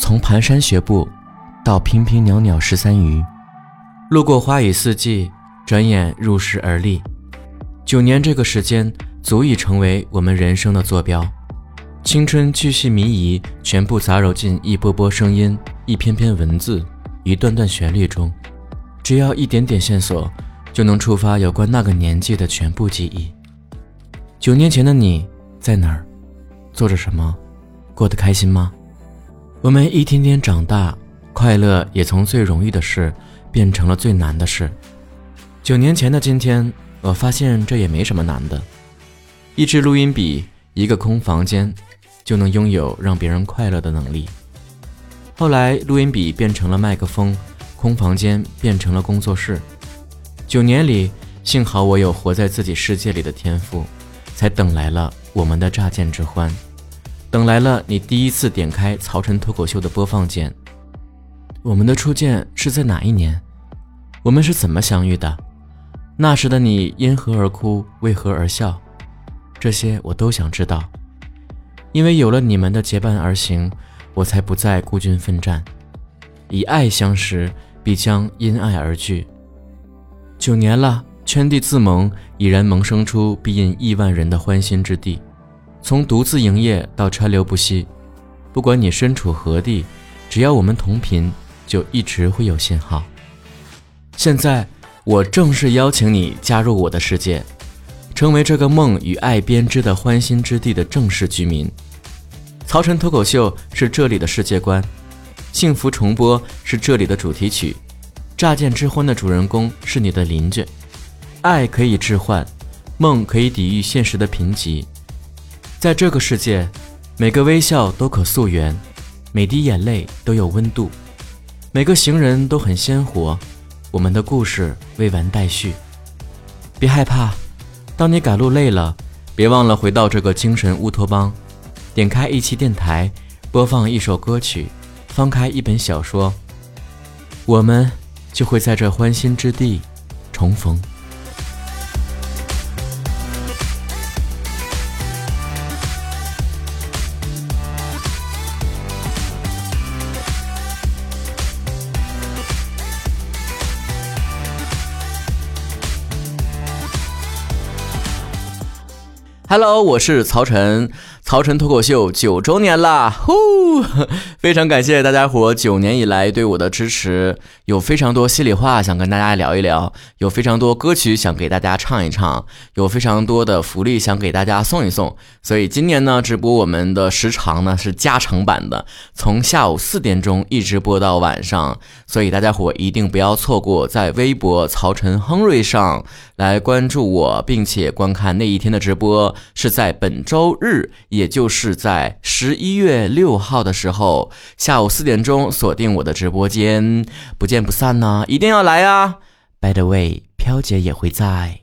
从蹒跚学步到平平袅袅十三余，路过花雨四季，转眼入世而立。九年这个时间足以成为我们人生的坐标。青春巨细靡遗，全部杂糅进一波波声音、一篇篇文字、一段段旋律中。只要一点点线索，就能触发有关那个年纪的全部记忆。九年前的你在哪儿？做着什么？过得开心吗？我们一天天长大，快乐也从最容易的事变成了最难的事。九年前的今天，我发现这也没什么难的。一支录音笔，一个空房间，就能拥有让别人快乐的能力。后来，录音笔变成了麦克风，空房间变成了工作室。九年里，幸好我有活在自己世界里的天赋，才等来了我们的乍见之欢。等来了你第一次点开曹晨脱口秀的播放键。我们的初见是在哪一年？我们是怎么相遇的？那时的你因何而哭？为何而笑？这些我都想知道。因为有了你们的结伴而行，我才不再孤军奋战。以爱相识，必将因爱而聚。九年了，圈地自萌已然萌生出必引亿万人的欢心之地。从独自营业到川流不息，不管你身处何地，只要我们同频，就一直会有信号。现在，我正式邀请你加入我的世界，成为这个梦与爱编织的欢心之地的正式居民。曹晨脱口秀是这里的世界观，幸福重播是这里的主题曲，乍见之欢的主人公是你的邻居。爱可以置换，梦可以抵御现实的贫瘠。在这个世界，每个微笑都可溯源，每滴眼泪都有温度，每个行人都很鲜活。我们的故事未完待续，别害怕。当你赶路累了，别忘了回到这个精神乌托邦，点开一期电台，播放一首歌曲，翻开一本小说，我们就会在这欢心之地重逢。Hello，我是曹晨。曹晨脱口秀九周年啦！呼，非常感谢大家伙九年以来对我的支持，有非常多心里话想跟大家聊一聊，有非常多歌曲想给大家唱一唱，有非常多的福利想给大家送一送。所以今年呢，直播我们的时长呢是加长版的，从下午四点钟一直播到晚上，所以大家伙一定不要错过，在微博曹晨亨瑞上来关注我，并且观看那一天的直播，是在本周日。也就是在十一月六号的时候，下午四点钟锁定我的直播间，不见不散呢！一定要来啊！By the way，飘姐也会在。